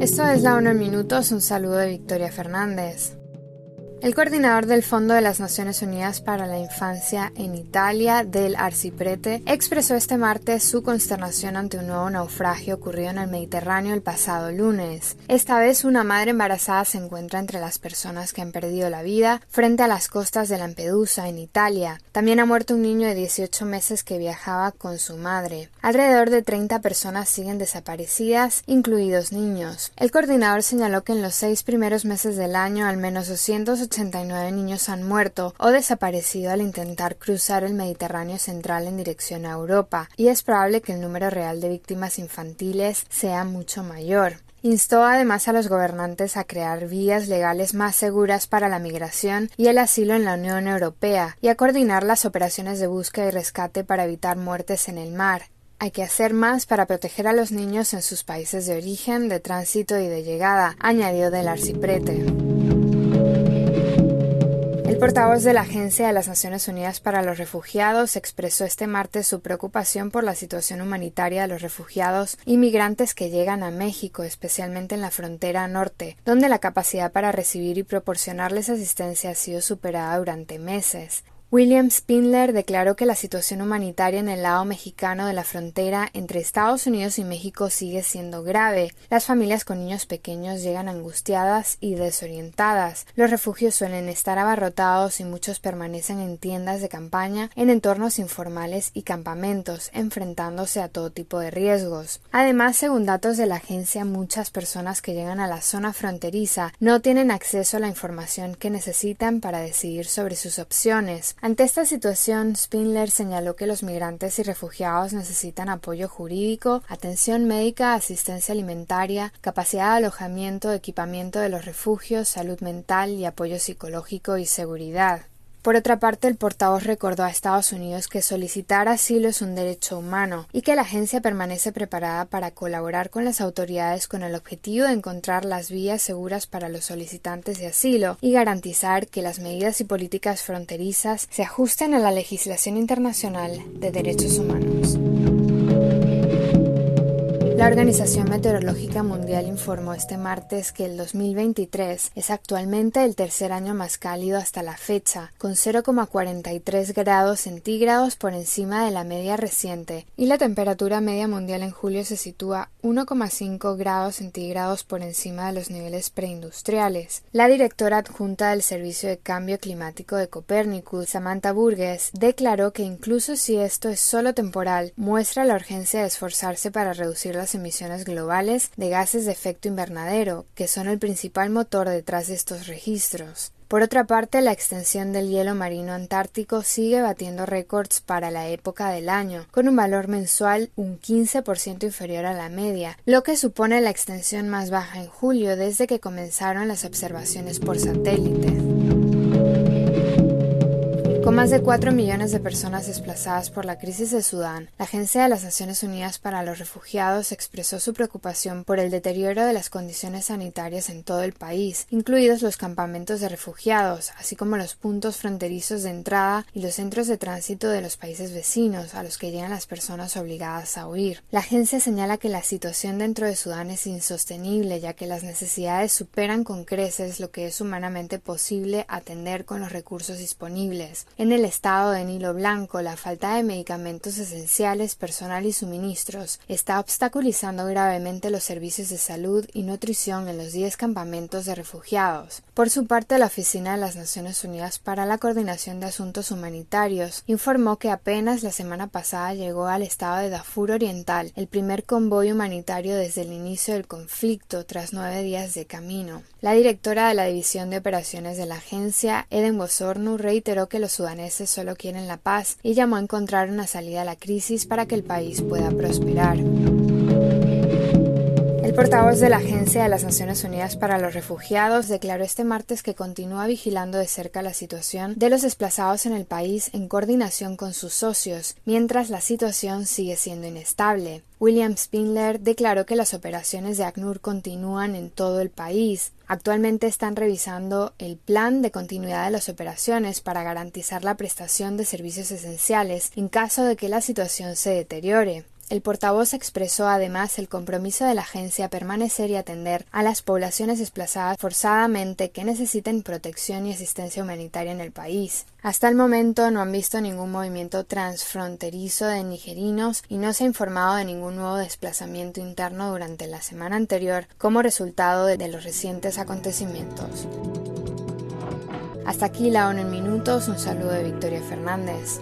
Esto es La ONU en Minutos, un saludo de Victoria Fernández. El coordinador del Fondo de las Naciones Unidas para la Infancia en Italia, del Arciprete, expresó este martes su consternación ante un nuevo naufragio ocurrido en el Mediterráneo el pasado lunes. Esta vez una madre embarazada se encuentra entre las personas que han perdido la vida frente a las costas de Lampedusa, en Italia. También ha muerto un niño de 18 meses que viajaba con su madre. Alrededor de 30 personas siguen desaparecidas, incluidos niños. El coordinador señaló que en los seis primeros meses del año al menos 200 89 niños han muerto o desaparecido al intentar cruzar el Mediterráneo central en dirección a Europa, y es probable que el número real de víctimas infantiles sea mucho mayor. Instó además a los gobernantes a crear vías legales más seguras para la migración y el asilo en la Unión Europea y a coordinar las operaciones de búsqueda y rescate para evitar muertes en el mar. Hay que hacer más para proteger a los niños en sus países de origen, de tránsito y de llegada, añadió del arciprete portavoz de la Agencia de las Naciones Unidas para los Refugiados expresó este martes su preocupación por la situación humanitaria de los refugiados y migrantes que llegan a México, especialmente en la frontera norte, donde la capacidad para recibir y proporcionarles asistencia ha sido superada durante meses. William Spindler declaró que la situación humanitaria en el lado mexicano de la frontera entre Estados Unidos y México sigue siendo grave. Las familias con niños pequeños llegan angustiadas y desorientadas. Los refugios suelen estar abarrotados y muchos permanecen en tiendas de campaña, en entornos informales y campamentos, enfrentándose a todo tipo de riesgos. Además, según datos de la agencia, muchas personas que llegan a la zona fronteriza no tienen acceso a la información que necesitan para decidir sobre sus opciones. Ante esta situación, Spindler señaló que los migrantes y refugiados necesitan apoyo jurídico, atención médica, asistencia alimentaria, capacidad de alojamiento, equipamiento de los refugios, salud mental y apoyo psicológico y seguridad. Por otra parte, el portavoz recordó a Estados Unidos que solicitar asilo es un derecho humano y que la agencia permanece preparada para colaborar con las autoridades con el objetivo de encontrar las vías seguras para los solicitantes de asilo y garantizar que las medidas y políticas fronterizas se ajusten a la legislación internacional de derechos humanos. La Organización Meteorológica Mundial informó este martes que el 2023 es actualmente el tercer año más cálido hasta la fecha, con 0,43 grados centígrados por encima de la media reciente, y la temperatura media mundial en julio se sitúa 1,5 grados centígrados por encima de los niveles preindustriales. La directora adjunta del Servicio de Cambio Climático de Copernicus, Samantha Burgess, declaró que incluso si esto es solo temporal, muestra la urgencia de esforzarse para reducir las emisiones globales de gases de efecto invernadero, que son el principal motor detrás de estos registros. Por otra parte, la extensión del hielo marino antártico sigue batiendo récords para la época del año, con un valor mensual un 15% inferior a la media, lo que supone la extensión más baja en julio desde que comenzaron las observaciones por satélite. Con más de 4 millones de personas desplazadas por la crisis de Sudán, la Agencia de las Naciones Unidas para los Refugiados expresó su preocupación por el deterioro de las condiciones sanitarias en todo el país, incluidos los campamentos de refugiados, así como los puntos fronterizos de entrada y los centros de tránsito de los países vecinos a los que llegan las personas obligadas a huir. La agencia señala que la situación dentro de Sudán es insostenible, ya que las necesidades superan con creces lo que es humanamente posible atender con los recursos disponibles. En el estado de Nilo Blanco, la falta de medicamentos esenciales, personal y suministros está obstaculizando gravemente los servicios de salud y nutrición en los 10 campamentos de refugiados. Por su parte, la Oficina de las Naciones Unidas para la Coordinación de Asuntos Humanitarios informó que apenas la semana pasada llegó al estado de Darfur Oriental el primer convoy humanitario desde el inicio del conflicto tras nueve días de camino. La directora de la División de Operaciones de la agencia, Eden Bosornu, reiteró que los solo quieren la paz y llamó a encontrar una salida a la crisis para que el país pueda prosperar. Portavoz de la Agencia de las Naciones Unidas para los Refugiados declaró este martes que continúa vigilando de cerca la situación de los desplazados en el país en coordinación con sus socios, mientras la situación sigue siendo inestable. William Spindler declaró que las operaciones de ACNUR continúan en todo el país. Actualmente están revisando el plan de continuidad de las operaciones para garantizar la prestación de servicios esenciales en caso de que la situación se deteriore. El portavoz expresó además el compromiso de la agencia a permanecer y atender a las poblaciones desplazadas forzadamente que necesiten protección y asistencia humanitaria en el país. Hasta el momento no han visto ningún movimiento transfronterizo de nigerinos y no se ha informado de ningún nuevo desplazamiento interno durante la semana anterior como resultado de los recientes acontecimientos. Hasta aquí la ONU en minutos, un saludo de Victoria Fernández.